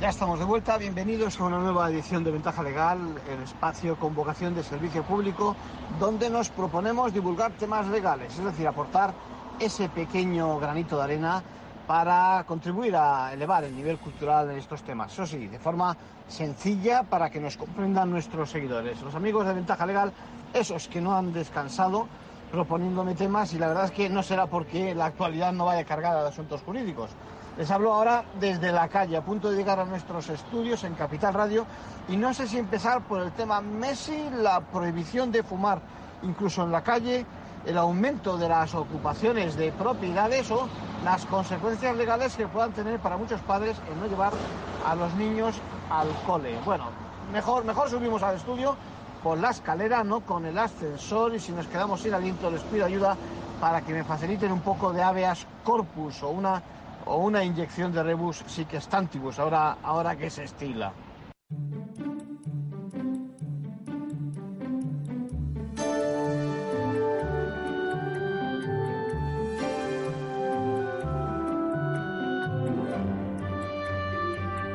Ya estamos de vuelta, bienvenidos a una nueva edición de Ventaja Legal, el espacio con vocación de servicio público, donde nos proponemos divulgar temas legales, es decir, aportar ese pequeño granito de arena para contribuir a elevar el nivel cultural en estos temas. Eso sí, de forma sencilla para que nos comprendan nuestros seguidores. Los amigos de Ventaja Legal, esos que no han descansado proponiéndome temas y la verdad es que no será porque la actualidad no vaya cargada de asuntos jurídicos les hablo ahora desde la calle, a punto de llegar a nuestros estudios en Capital Radio. Y no sé si empezar por el tema Messi, la prohibición de fumar incluso en la calle, el aumento de las ocupaciones de propiedades o las consecuencias legales que puedan tener para muchos padres en no llevar a los niños al cole. Bueno, mejor, mejor subimos al estudio por la escalera, no con el ascensor y si nos quedamos sin aliento les pido ayuda para que me faciliten un poco de habeas corpus o una o una inyección de rebus siquestantibus, ahora, ahora que se estila.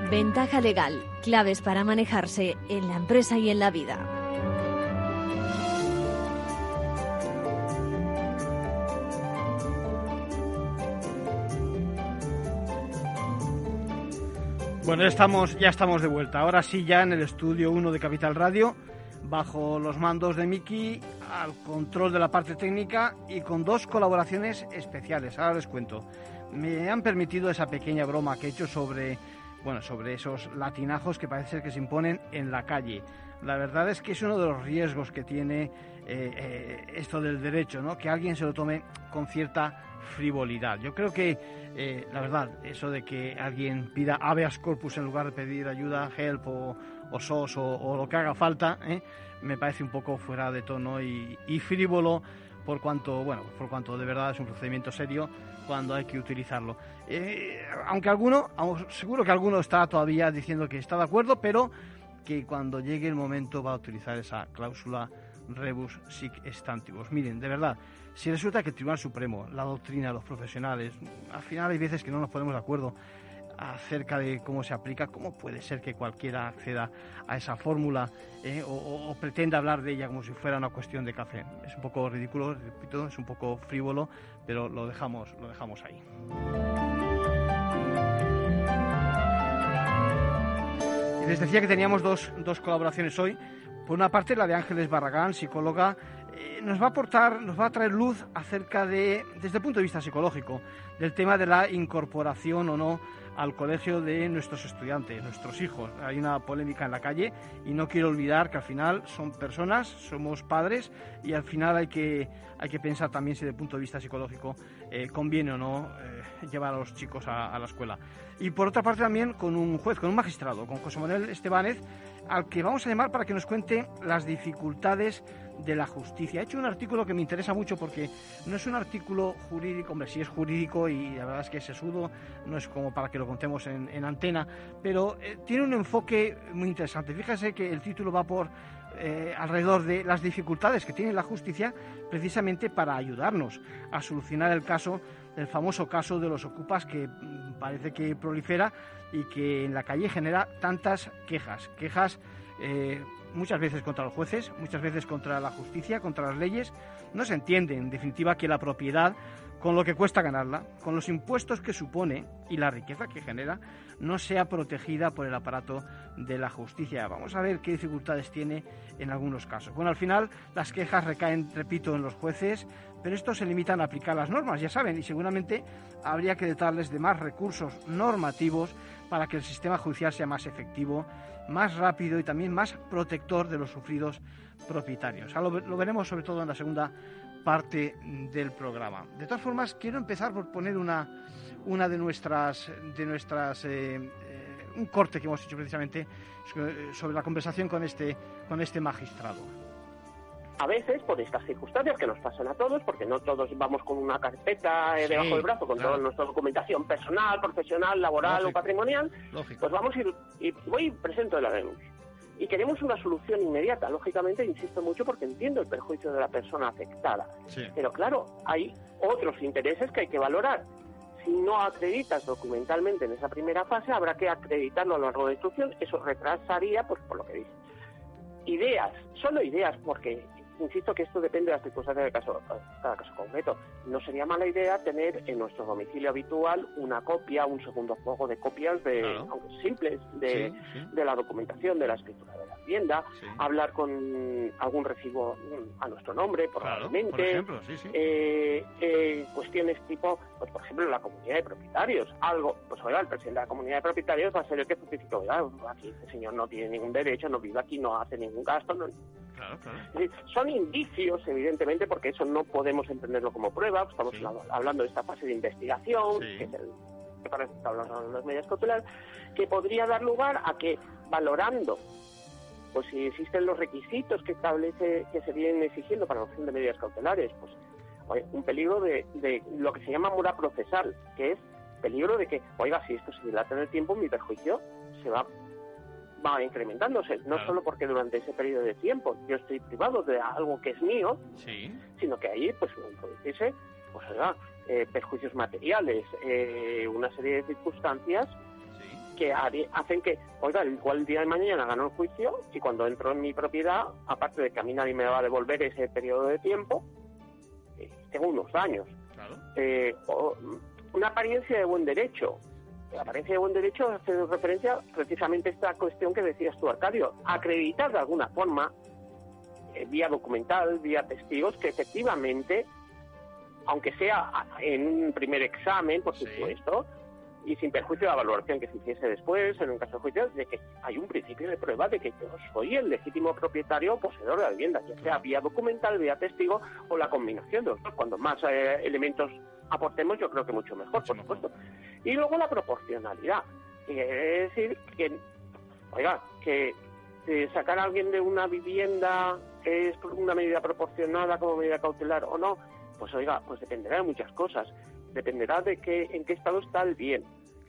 Ventaja legal, claves para manejarse en la empresa y en la vida. Bueno, estamos, ya estamos de vuelta. Ahora sí, ya en el estudio 1 de Capital Radio, bajo los mandos de Miki, al control de la parte técnica y con dos colaboraciones especiales. Ahora les cuento. Me han permitido esa pequeña broma que he hecho sobre, bueno, sobre esos latinajos que parece que se imponen en la calle. La verdad es que es uno de los riesgos que tiene eh, eh, esto del derecho, ¿no? Que alguien se lo tome con cierta frivolidad. Yo creo que, eh, la verdad, eso de que alguien pida habeas corpus en lugar de pedir ayuda, help o, SOS o, lo que haga falta, ¿eh? me parece un poco fuera de tono y, frívolo por cuanto, bueno, por cuanto de verdad es un procedimiento serio cuando hay que utilizarlo. Eh, aunque alguno, seguro que alguno está todavía diciendo que está de acuerdo, pero que cuando llegue el momento va a utilizar esa cláusula rebus sic stantibus. Miren, de verdad, si resulta que el Tribunal Supremo, la doctrina, los profesionales, al final hay veces que no nos ponemos de acuerdo acerca de cómo se aplica, cómo puede ser que cualquiera acceda a esa fórmula eh, o, pretenda hablar de ella como si fuera una cuestión de café. Es un poco ridículo, repito, es un poco frívolo, pero lo dejamos, lo dejamos ahí. Les decía que teníamos dos, dos colaboraciones hoy. Por una parte, la de Ángeles Barragán, psicóloga eh, nos va a aportar, nos va a traer luz acerca de, desde el punto de vista psicológico, del tema de la incorporación o no al colegio de nuestros estudiantes, nuestros hijos. Hay una polémica en la calle y no quiero olvidar que al final son personas, somos padres y al final hay que, hay que pensar también si desde el punto de vista psicológico eh, conviene o no eh, llevar a los chicos a, a, la escuela. Y por otra parte también con un juez, con un magistrado, con José Manuel Estebanez, al que vamos a llamar para que nos cuente las dificultades de la justicia. He hecho un artículo que me interesa mucho porque no es un artículo jurídico, hombre, sí es jurídico y la verdad es que es sesudo, no es como para que lo contemos en, antena, pero eh, tiene un enfoque muy interesante. Fíjese que el título va por eh, alrededor de las dificultades que tiene la justicia precisamente para ayudarnos a solucionar el caso, el famoso caso de los ocupas que mm, parece que prolifera y que en la calle genera tantas quejas, quejas eh, muchas veces contra los jueces, muchas veces contra la justicia, contra las leyes. No se entiende, en definitiva, que la propiedad, con lo que cuesta ganarla, con los impuestos que supone y la riqueza que genera, no sea protegida por el aparato de la justicia. Vamos a ver qué dificultades tiene en algunos casos. Bueno, al final las quejas recaen, repito, en los jueces, pero estos se limitan a aplicar las normas, ya saben, y seguramente habría que dotarles de más recursos normativos para que el sistema judicial sea más efectivo más rápido y también más protector de los sufridos propietarios. Lo, lo, veremos sobre todo en la segunda parte del programa. De todas formas, quiero empezar por poner una, una de nuestras, de nuestras eh, eh, un corte que hemos hecho precisamente sobre la conversación con este, con este magistrado a veces por estas circunstancias que nos pasan a todos, porque no todos vamos con una carpeta eh, debajo del brazo con toda nuestra documentación personal, profesional, laboral o patrimonial, pues vamos y, y voy y presento el ADEMUS. Y queremos una solución inmediata. Lógicamente, insisto mucho porque entiendo el perjuicio de la persona afectada. Pero claro, hay otros intereses que hay que valorar. si no acreditas documentalmente en esa primera fase, habrá que acreditarlo a lo largo de la instrucción. Eso retrasaría, pues por lo que dice. Ideas, solo ideas, porque insisto que esto depende de las circunstancias de caso, cada caso concreto. No sería mala idea tener en nuestro domicilio habitual una copia, un segundo juego de copias de, simples, de, de, la documentación, de la escritura de la vivienda, hablar con algún recibo a nuestro nombre, probablemente. Eh, eh, cuestiones tipo, pues por ejemplo, la comunidad de propietarios. Algo, pues oiga, el presidente de la comunidad de propietarios va a ser el que certifique, oiga, aquí este señor no tiene ningún derecho, no vive aquí, no hace ningún gasto, no, son indicios, evidentemente, porque eso no podemos entenderlo como prueba. Estamos hablando de esta fase de investigación, que es el que parece que hablando de las medidas cautelares, que podría dar lugar a que, valorando pues si existen los requisitos que establece que se vienen exigiendo para la adopción de medidas cautelares, pues un peligro de, de, lo que se llama mora procesal, que es peligro de que, oiga, si esto se dilata en el tiempo, mi perjuicio se va va incrementándose, no solo porque durante ese periodo de tiempo yo estoy privado de algo que es mío, sino que ahí pues producirse pues, eh, perjuicios materiales, eh, una serie de circunstancias que hacen que, oiga, igual el día de mañana gano el juicio y cuando entro en mi propiedad, aparte de que a mí nadie me va a devolver ese periodo de tiempo, eh, tengo unos daños. Eh, una apariencia de buen derecho, la apariencia de buen derecho hace referencia precisamente a esta cuestión que decías tú, Arcadio, acreditar de alguna forma, eh, vía documental, vía testigos, que efectivamente, aunque sea en un primer examen, por supuesto, y sin perjuicio de la valoración que se hiciese después, en un caso de juicio, de que hay un principio de prueba de que yo soy el legítimo propietario o poseedor de la vivienda, ya sea vía documental, vía testigo o la combinación de los dos. Cuando más eh, elementos aportemos, yo creo que mucho mejor, por supuesto. Y luego la proporcionalidad. Es decir, que, oiga, que sacar a alguien de una vivienda es una medida proporcionada como medida cautelar o no, pues oiga, pues dependerá de muchas cosas. Dependerá de que, en qué estado está el bien.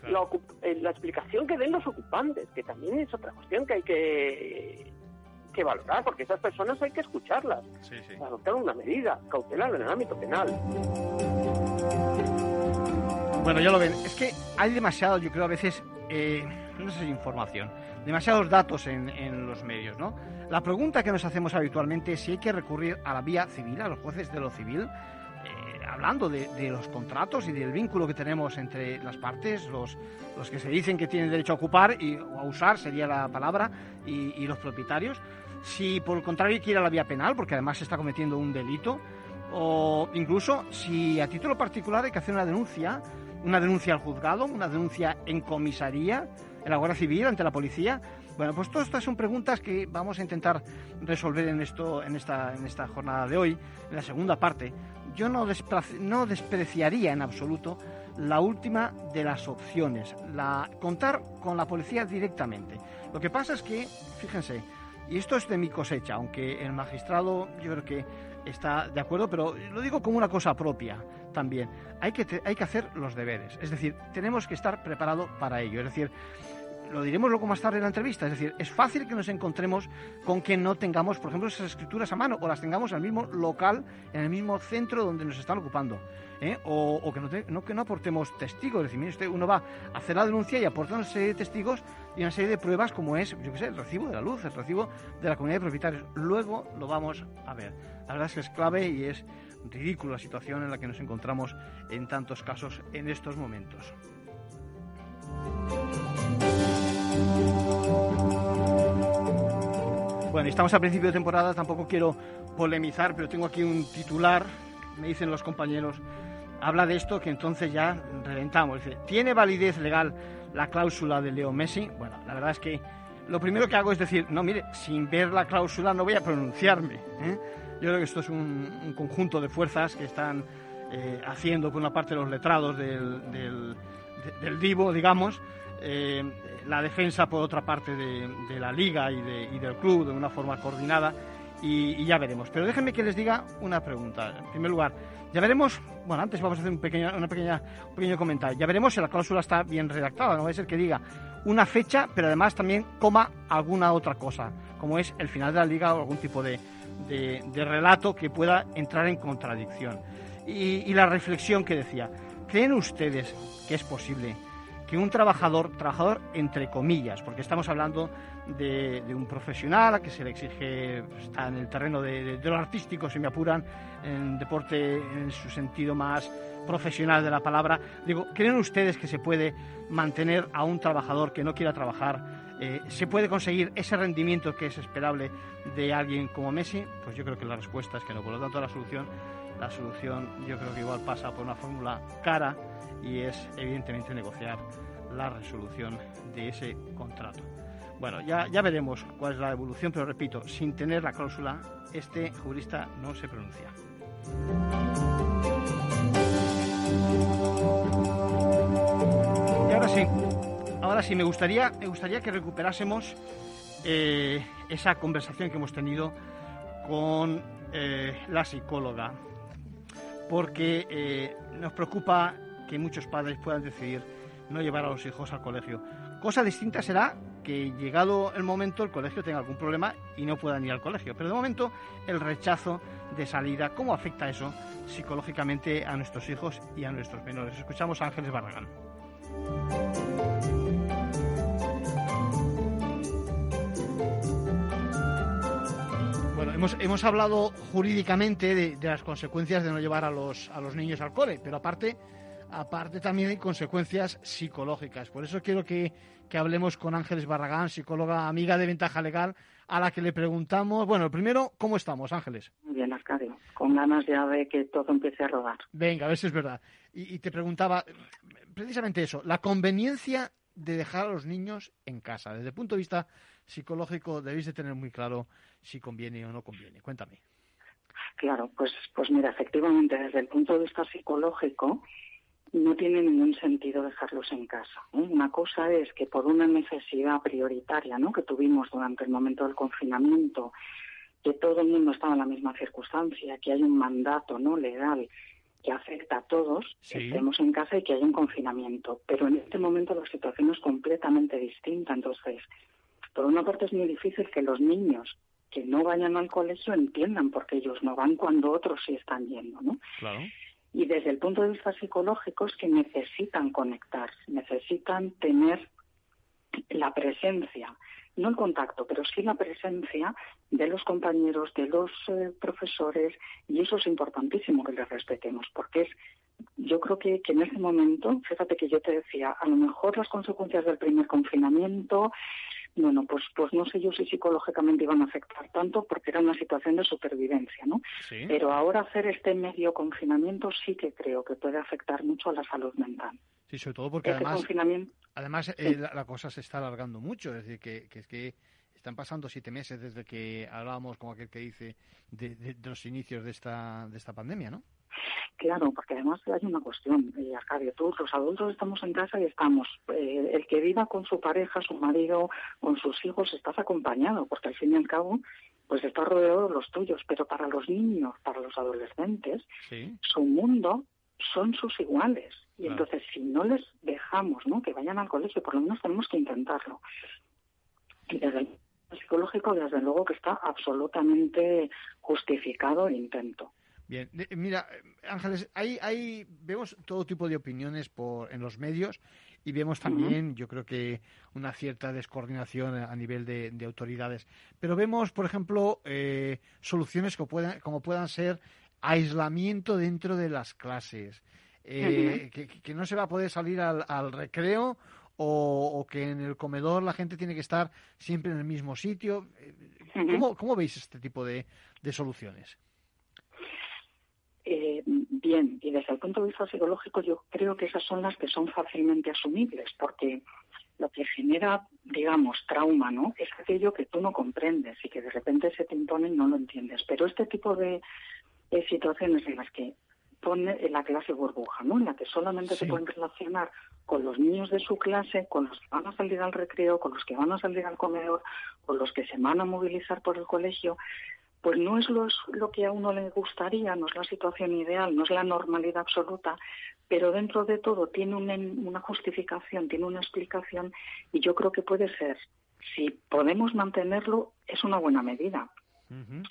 La, eh, la, explicación que den los ocupantes, que también es otra cuestión que hay que, que valorar, porque esas personas hay que escucharlas, para adoptar una medida cautelar en el ámbito penal. Bueno, ya lo ven. Es que hay demasiado, yo creo, a veces, eh, no sé si información, demasiados datos en, los medios, ¿no? La pregunta que nos hacemos habitualmente es si hay que recurrir a la vía civil, a los jueces de lo civil, eh, hablando de, los contratos y del vínculo que tenemos entre las partes, los, los que se dicen que tienen derecho a ocupar y, o a usar, sería la palabra, y, y los propietarios. Si por el contrario a la vía penal, porque además se está cometiendo un delito, o incluso si a título particular hay que hacer una denuncia una denuncia al juzgado, una denuncia en comisaría, en la Guardia Civil, ante la policía. Bueno, pues todas estas son preguntas que vamos a intentar resolver en, esto, en, esta, en esta jornada de hoy, en la segunda parte. Yo no, despreciaría en absoluto la última de las opciones, contar con la policía directamente. Lo que pasa es que, fíjense, y esto es de mi cosecha, aunque el magistrado yo creo que está de acuerdo, pero lo digo como una cosa propia también. Hay que, hay que hacer los deberes, es decir, tenemos que estar preparados para ello. Es decir, lo diremos luego más tarde en la entrevista, es decir, es fácil que nos encontremos con que no tengamos, por ejemplo, esas escrituras a mano o las tengamos en el mismo local, en el mismo centro donde nos están ocupando. ¿eh? O, que, no, que no aportemos testigos, es decir, mire uno va a hacer la denuncia y aporta una serie de testigos y una serie de pruebas como es, yo qué sé, el recibo de la luz, el recibo de la comunidad de propietarios. Luego lo vamos a ver. La verdad es que es clave y es ridícula la situación en la que nos encontramos en tantos casos en estos momentos. Bueno, estamos a principio de temporada, tampoco quiero polemizar, pero tengo aquí un titular, me dicen los compañeros, habla de esto que entonces ya reventamos. Dice, ¿tiene validez legal la cláusula de Leo Messi? Bueno, la verdad es que lo primero que hago es decir, no, mire, sin ver la cláusula no voy a pronunciarme. ¿eh? Yo creo que esto es un, conjunto de fuerzas que están eh, haciendo, por una parte, los letrados del, del, Divo, digamos, eh, la defensa por otra parte de, la liga y, del club de una forma coordinada y, ya veremos. Pero déjenme que les diga una pregunta. En primer lugar, ya veremos, bueno, antes vamos a hacer un, pequeño, una pequeña, un pequeño comentario. Ya veremos si la cláusula está bien redactada. No va a ser que diga una fecha, pero además también coma alguna otra cosa, como es el final de la liga o algún tipo de, relato que pueda entrar en contradicción. y la reflexión que decía ¿creen ustedes que es posible que un trabajador, trabajador entre comillas, porque estamos hablando de, un profesional a que se le exige, está en el terreno de, lo artístico, si me apuran, en deporte en su sentido más profesional de la palabra. Digo, ¿creen ustedes que se puede mantener a un trabajador que no quiera trabajar? Eh, ¿Se puede conseguir ese rendimiento que es esperable de alguien como Messi? Pues yo creo que la respuesta es que no. Por lo tanto, la solución, la solución yo creo que igual pasa por una fórmula cara y es evidentemente negociar la resolución de ese contrato. Bueno, ya, ya veremos cuál es la evolución, pero repito, sin tener la cláusula, este jurista no se pronuncia. Y ahora sí, ahora sí, me gustaría, me gustaría que recuperásemos eh, esa conversación que hemos tenido con eh, la psicóloga, porque eh, nos preocupa que muchos padres puedan decidir no llevar a los hijos al colegio. Cosa distinta será que llegado el momento el colegio tenga algún problema y no puedan ir al colegio. Pero de momento el rechazo de salida, ¿cómo afecta eso psicológicamente a nuestros hijos y a nuestros menores? Escuchamos a Ángeles Barragán. Hemos, hemos hablado jurídicamente de, de, las consecuencias de no llevar a los, a los niños al cole, pero aparte aparte también hay consecuencias psicológicas. Por eso quiero que, hablemos con Ángeles Barragán, psicóloga amiga de Ventaja Legal, a la que le preguntamos, bueno, primero, ¿cómo estamos, Ángeles? Muy bien, Arcadio, con ganas ya de que todo empiece a rodar. Venga, a ver si es verdad. Y, te preguntaba precisamente eso, la conveniencia de dejar a los niños en casa. Desde el punto de vista psicológico debéis de tener muy claro si conviene o no conviene. Cuéntame. Claro, pues, pues mira, efectivamente, desde el punto de vista psicológico, no tiene ningún sentido dejarlos en casa. ¿eh? Una cosa es que por una necesidad prioritaria ¿no? que tuvimos durante el momento del confinamiento, que todo el mundo estaba en la misma circunstancia, que hay un mandato no legal que afecta a todos, que estemos en casa y que haya un confinamiento. Pero en este momento la situación es completamente distinta. Entonces, por una parte es muy difícil que los niños que no vayan al colegio entiendan por qué ellos no van cuando otros sí están yendo, ¿no? Claro y desde el punto de vista psicológico es que necesitan conectar, necesitan tener la presencia, no el contacto, pero sí la presencia de los compañeros, de los eh, profesores, y eso es importantísimo que les respetemos, porque es, yo creo que, que en ese momento, fíjate que yo te decía, a lo mejor las consecuencias del primer confinamiento, bueno, pues, pues no sé yo si psicológicamente iban a afectar tanto porque era una situación de supervivencia, ¿no? Pero ahora hacer este medio confinamiento sí que creo que puede afectar mucho a la salud mental. Sí, sobre todo porque este además, además eh, la, cosa se está alargando mucho, es decir, que, que es que están pasando siete meses desde que hablábamos, como aquel que dice, de, de los inicios de esta, de esta pandemia, ¿no? Claro, porque además hay una cuestión, eh, Arcadio, todos los adultos estamos en casa y estamos, eh, el que viva con su pareja, su marido, con sus hijos, estás acompañado, porque al fin y al cabo, pues estás rodeado de los tuyos, pero para los niños, para los adolescentes, su mundo son sus iguales. Y entonces, si no les dejamos ¿no? que vayan al colegio, por lo menos tenemos que intentarlo. Y desde el psicológico, desde luego que está absolutamente justificado el intento. Bien, mira, Ángeles, vemos todo tipo de opiniones por, en los medios y vemos también, yo creo que una cierta descoordinación a nivel de, autoridades. Pero vemos, por ejemplo, eh, soluciones que puedan, como puedan ser aislamiento dentro de las clases, eh, que, no se va a poder salir al, recreo o, que en el comedor la gente tiene que estar siempre en el mismo sitio. Eh, ¿Cómo, veis este tipo de soluciones? Eh, bien, y desde el punto de vista psicológico yo creo que esas son las que son fácilmente asumibles, porque lo que genera, digamos, trauma, ¿no? Es aquello que tú no comprendes y que de repente se te impone y no lo entiendes. Pero este tipo de, situaciones en las que pone la clase burbuja, ¿no? En la que solamente se pueden relacionar con los niños de su clase, con los que van a salir al recreo, con los que van a salir al comedor, con los que se van a movilizar por el colegio, pues no es lo, que a uno le gustaría, no es la situación ideal, no es la normalidad absoluta, pero dentro de todo tiene una, justificación, tiene una explicación y yo creo que puede ser, si podemos mantenerlo, es una buena medida.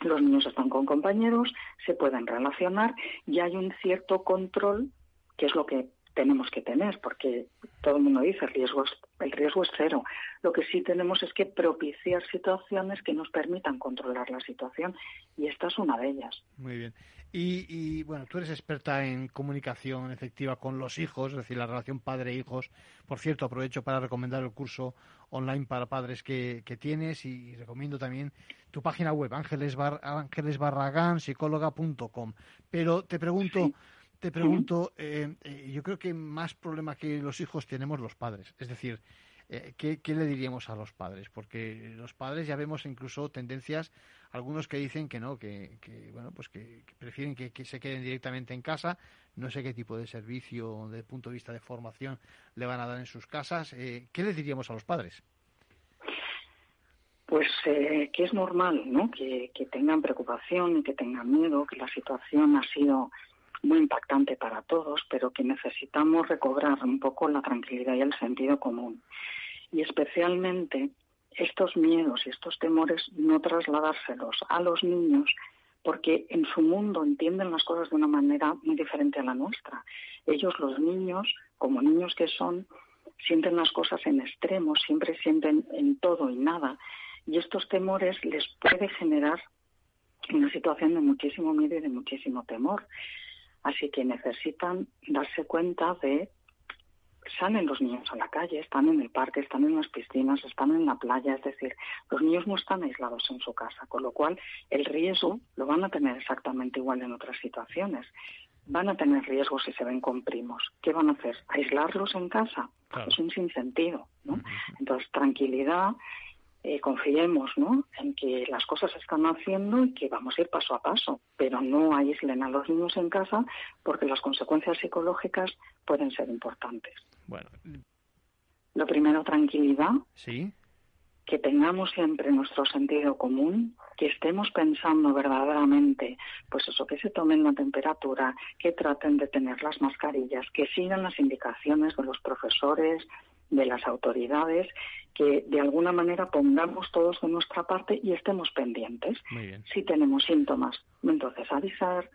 Los niños están con compañeros, se pueden relacionar y hay un cierto control, que es lo que tenemos que tener, porque todo el mundo dice el riesgo es, el riesgo es cero. Lo que sí tenemos es que propiciar situaciones que nos permitan controlar la situación y esta es una de ellas. Muy bien. Y, bueno, tú eres experta en comunicación efectiva con los hijos, es decir, la relación padre-hijos. Por cierto, aprovecho para recomendar el curso online para padres que, tienes y, recomiendo también tu página web, ángeles, bar, Pero te pregunto, te pregunto, eh, eh, yo creo que más problema que los hijos tenemos los padres. Es decir, eh, ¿qué, le diríamos a los padres? Porque los padres ya vemos incluso tendencias, algunos que dicen que no, que, bueno, pues que, prefieren que, se queden directamente en casa. No sé qué tipo de servicio, desde el punto de vista de formación, le van a dar en sus casas. ¿Qué le diríamos a los padres? Pues que es normal, ¿no? Que, que tengan preocupación y que tengan miedo, que la situación ha sido muy impactante para todos, pero que necesitamos recobrar un poco la tranquilidad y el sentido común. Y especialmente estos miedos y estos temores no trasladárselos a los niños porque en su mundo entienden las cosas de una manera muy diferente a la nuestra. Ellos, los niños, como niños que son, sienten las cosas en extremos, siempre sienten en todo y nada, y estos temores les puede generar una situación de muchísimo miedo y de muchísimo temor. Así que necesitan darse cuenta de salen los niños a la calle, están en el parque, están en las piscinas, están en la playa, es decir, los niños no están aislados en su casa, con lo cual el riesgo lo van a tener exactamente igual en otras situaciones. Van a tener riesgo si se ven con primos. ¿Qué van a hacer? ¿Aislarlos en casa? Es un sinsentido, ¿no? Entonces, tranquilidad, eh, confiemos ¿no? en que las cosas se están haciendo y que vamos a ir paso a paso, pero no aíslen a los niños en casa porque las consecuencias psicológicas pueden ser importantes. Bueno. Lo primero, tranquilidad. Sí. Que tengamos siempre nuestro sentido común, que estemos pensando verdaderamente, pues eso, que se tomen la temperatura, que traten de tener las mascarillas, que sigan las indicaciones de los profesores, de las autoridades, que de alguna manera pongamos todos de nuestra parte y estemos pendientes. Si tenemos síntomas, entonces avisar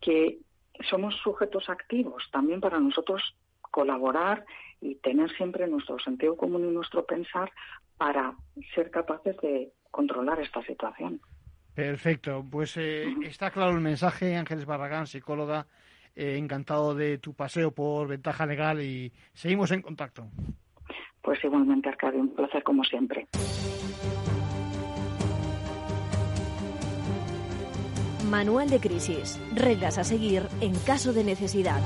que somos sujetos activos también para nosotros colaborar y tener siempre nuestro sentido común y nuestro pensar para ser capaces de controlar esta situación. Perfecto, pues eh, está claro el mensaje, Ángeles Barragán, psicóloga, eh, encantado de tu paseo por Ventaja Legal y seguimos en contacto. Pues igualmente, Arcadio, un placer como siempre. Manual de crisis. Reglas a seguir en caso de necesidad.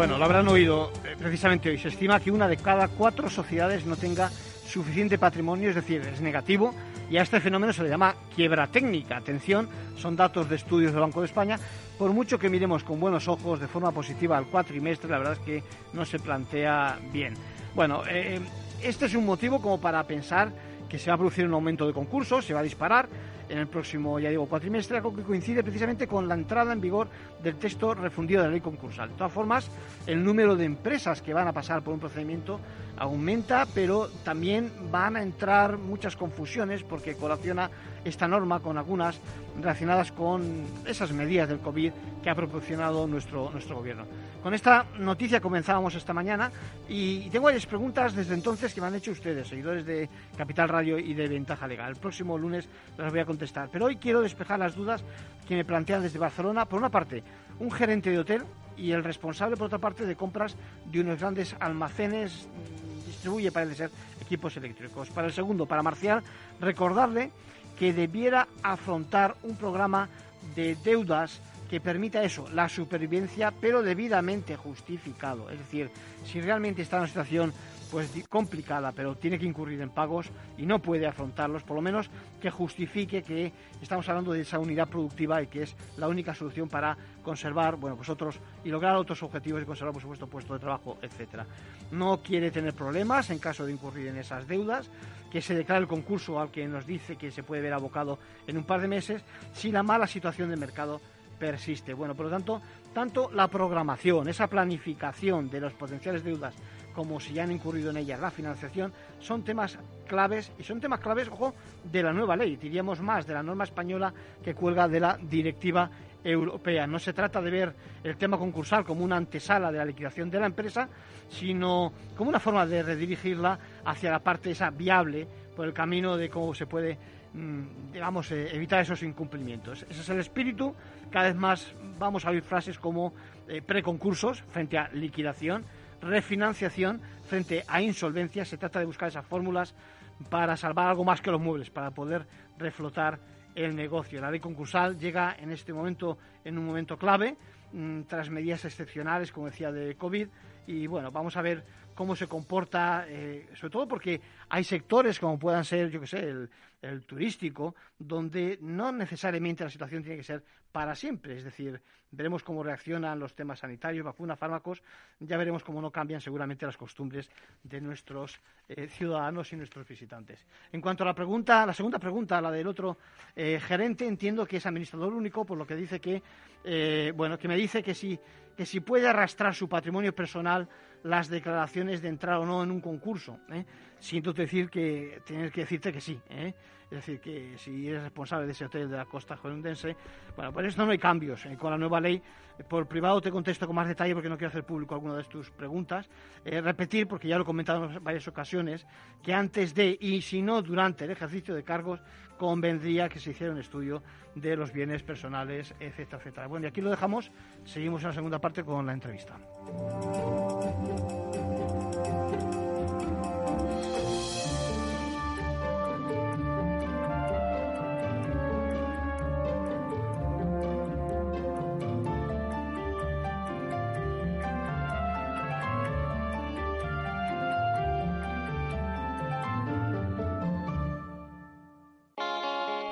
Bueno, lo habrán oído eh, precisamente hoy. Se estima que una de cada cuatro sociedades no tenga suficiente patrimonio, es decir, es negativo, y a este fenómeno se le llama quiebra técnica. Atención, son datos de estudios del Banco de España. Por mucho que miremos con buenos ojos de forma positiva al cuatrimestre, la verdad es que no se plantea bien. Bueno, eh, este es un motivo como para pensar que se va a producir un aumento de concursos, se va a disparar en el próximo, ya digo, cuatrimestre, algo que coincide precisamente con la entrada en vigor del texto refundido de la ley concursal. De todas formas, el número de empresas que van a pasar por un procedimiento aumenta, pero también van a entrar muchas confusiones porque colaciona esta norma con algunas relacionadas con esas medidas del COVID que ha proporcionado nuestro, nuestro gobierno. Con esta noticia comenzábamos esta mañana y tengo varias preguntas desde entonces que me han hecho ustedes, seguidores de Capital Radio y de Ventaja Legal. El próximo lunes las voy a contestar, pero hoy quiero despejar las dudas que me plantean desde Barcelona. Por una parte, un gerente de hotel y el responsable, por otra parte, de compras de unos grandes almacenes distribuye, parece ser, equipos eléctricos. Para el segundo, para Marcial, recordarle que debiera afrontar un programa de deudas que permita eso, la supervivencia, pero debidamente justificado. Es decir, si realmente está en una situación pues complicada, pero tiene que incurrir en pagos y no puede afrontarlos, por lo menos que justifique que estamos hablando de esa unidad productiva y que es la única solución para conservar, bueno, otros y lograr otros objetivos y conservar, por supuesto, puesto de trabajo, etcétera. No quiere tener problemas en caso de incurrir en esas deudas, que se declare el concurso al que nos dice que se puede ver abocado en un par de meses, si la mala situación del mercado persiste. Bueno, por lo tanto, tanto la programación, esa planificación de las potenciales deudas como si ya han incurrido en ellas la financiación, son temas claves y son temas claves, ojo, de la nueva ley, diríamos más de la norma española que cuelga de la directiva europea. No se trata de ver el tema concursal como una antesala de la liquidación de la empresa, sino como una forma de redirigirla hacia la parte esa viable por el camino de cómo se puede digamos, eh, evitar esos incumplimientos. Ese es el espíritu. Cada vez más vamos a oír frases como eh, preconcursos frente a liquidación, refinanciación frente a insolvencia. Se trata de buscar esas fórmulas para salvar algo más que los muebles, para poder reflotar el negocio. La ley concursal llega en este momento, en un momento clave, mm, tras medidas excepcionales, como decía, de COVID. Y bueno, vamos a ver cómo se comporta, eh, sobre todo porque hay sectores como puedan ser, yo que sé, el, turístico, donde no necesariamente la situación tiene que ser para siempre. Es decir, veremos cómo reaccionan los temas sanitarios, vacunas, fármacos, ya veremos cómo no cambian seguramente las costumbres de nuestros eh, ciudadanos y nuestros visitantes. En cuanto a la pregunta, la segunda pregunta, la del otro eh, gerente, entiendo que es administrador único, por lo que dice que, bueno, que me dice que si, que si puede arrastrar su patrimonio personal las declaraciones de entrar o no en un concurso. ¿eh? Siento decir que tener que decirte que sí. ¿eh? Es decir, que si eres responsable de ese hotel de la costa jorundense, bueno, por esto no hay cambios. ¿eh? Con la nueva ley, por privado te contesto con más detalle porque no quiero hacer público alguna de tus preguntas. repetir, porque ya lo he comentado en varias ocasiones, que antes de y si no durante el ejercicio de cargos, convendría que se hiciera un estudio de los bienes personales, etcétera, etcétera. Bueno, y aquí lo dejamos. Seguimos en la segunda parte con la entrevista.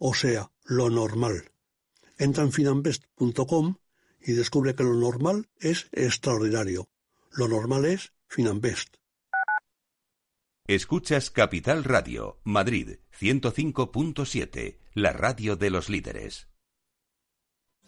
o sea, lo normal. Entra en finambest.com y descubre que lo normal es extraordinario. Lo normal es Finambest. Escuchas Capital Radio, Madrid 105.7, la radio de los líderes.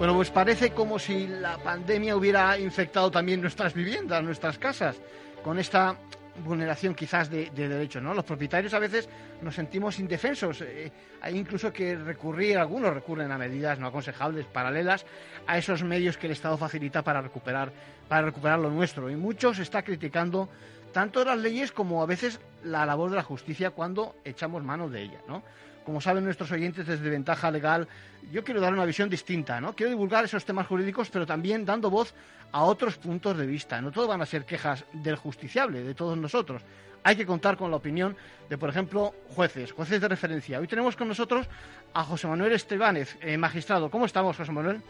Bueno, pues parece como si la pandemia hubiera infectado también nuestras viviendas, nuestras casas, con esta vulneración quizás de, derechos, ¿no? Los propietarios a veces nos sentimos indefensos. Eh, hay incluso que recurrir, algunos recurren a medidas no aconsejables, paralelas a esos medios que el Estado facilita para recuperar, para recuperar lo nuestro. Y muchos está criticando tanto las leyes como a veces la labor de la justicia cuando echamos mano de ella, ¿no? Como saben nuestros oyentes desde Ventaja Legal, yo quiero dar una visión distinta, ¿no? Quiero divulgar esos temas jurídicos, pero también dando voz a otros puntos de vista. No todo van a ser quejas del justiciable, de todos nosotros. Hay que contar con la opinión de, por ejemplo, jueces, jueces de referencia. Hoy tenemos con nosotros a José Manuel Estebanez, eh, magistrado. ¿Cómo estamos, José Manuel?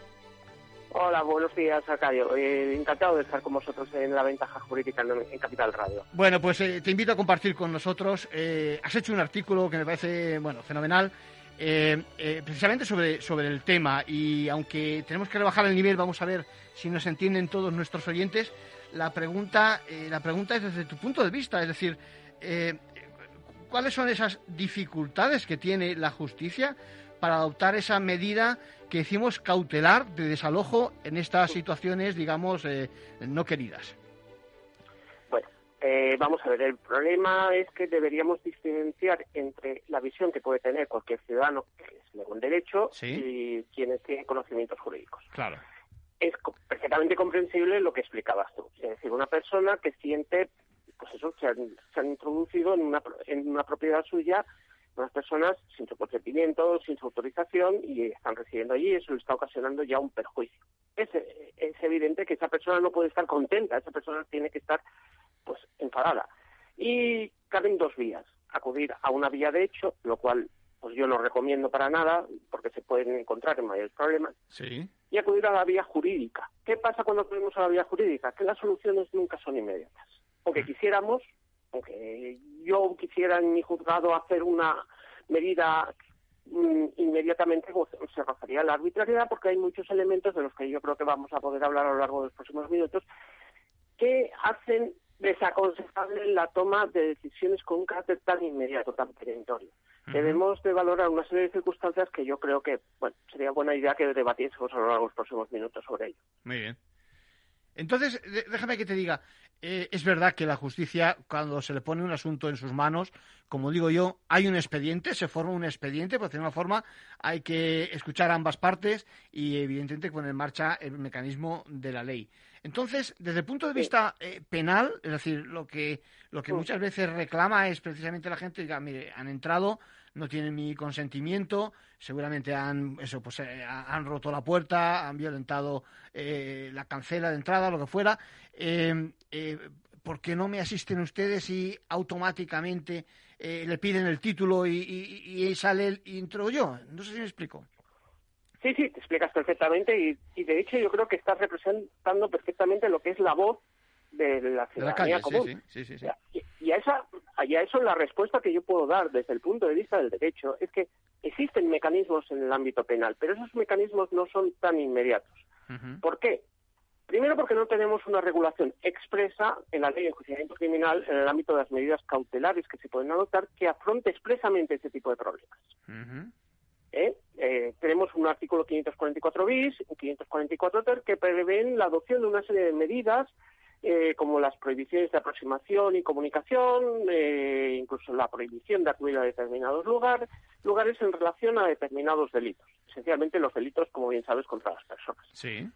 Hola, buenos días, Arcadio. Eh, encantado de estar con vosotros en la ventaja jurídica en, Capital Radio. Bueno, pues eh, te invito a compartir con nosotros. Eh, has hecho un artículo que me parece, bueno, fenomenal, precisamente sobre, sobre el tema. Y aunque tenemos que rebajar el nivel, vamos a ver si nos entienden todos nuestros oyentes. La pregunta, la pregunta es desde tu punto de vista, es decir, ¿cuáles son esas dificultades que tiene la justicia para adoptar esa medida que hicimos cautelar de desalojo en estas situaciones, digamos, eh, no queridas. Bueno, eh, vamos a ver, el problema es que deberíamos diferenciar entre la visión que puede tener cualquier ciudadano que es un derecho y quienes tienen conocimientos jurídicos. Claro. Es perfectamente comprensible lo que explicabas tú. Es decir, una persona que siente, pues eso, se han, se han introducido en una, en una propiedad suya unas personas sin su consentimiento, sin su autorización y están residiendo allí y eso le está ocasionando ya un perjuicio. Es, es evidente que esa persona no puede estar contenta, esa persona tiene que estar pues enfadada. Y caben dos vías, acudir a una vía de hecho, lo cual pues yo no recomiendo para nada porque se pueden encontrar en mayores problemas. Sí. Y acudir a la vía jurídica. ¿Qué pasa cuando acudimos a la vía jurídica? Que las soluciones nunca son inmediatas. Aunque quisiéramos, aunque yo quisiera en mi juzgado hacer una medida mm, inmediatamente pues, se rozaría la arbitrariedad porque hay muchos elementos de los que yo creo que vamos a poder hablar a lo largo de los próximos minutos que hacen desaconsejable la toma de decisiones con un carácter tan inmediato, tan perentorio. Debemos de valorar una serie de circunstancias que yo creo que bueno, sería buena idea que debatiésemos a lo largo de los próximos minutos sobre ello. Muy bien. Entonces, déjame que te diga, eh, es verdad que la justicia, cuando se le pone un asunto en sus manos, como digo yo, hay un expediente, se forma un expediente, por decirlo de una forma, hay que escuchar ambas partes y, evidentemente, poner en marcha el mecanismo de la ley. Entonces, desde el punto de vista eh, penal, es decir, lo que, lo que muchas veces reclama es precisamente la gente, diga, mire, han entrado, no tienen mi consentimiento, seguramente han, eso, pues, eh, han roto la puerta, han violentado eh, la cancela de entrada, lo que fuera. Eh, ¿Por qué no me asisten ustedes y automáticamente le piden el título y, y, sale el intro yo? No sé si me explico. Sí, sí, te explicas perfectamente y, de hecho yo creo que estás representando perfectamente lo que es la voz de la ciudadanía común. Sí, sí, sí, y, a esa, y a eso la respuesta que yo puedo dar desde el punto de vista del derecho es que existen mecanismos en el ámbito penal, pero esos mecanismos no son tan inmediatos. ¿Por qué? Primero porque no tenemos una regulación expresa en la ley de enjuiciamiento criminal en el ámbito de las medidas cautelares que se pueden adoptar que afronte expresamente ese tipo de problemas. ¿Eh? Eh, tenemos un artículo 544 bis, un 544 ter que prevén la adopción de una serie de medidas eh, como las prohibiciones de aproximación y comunicación, eh, incluso la prohibición de acudir a determinados lugares, lugares en relación a determinados delitos, esencialmente los delitos, como bien sabes, contra las personas. Sí.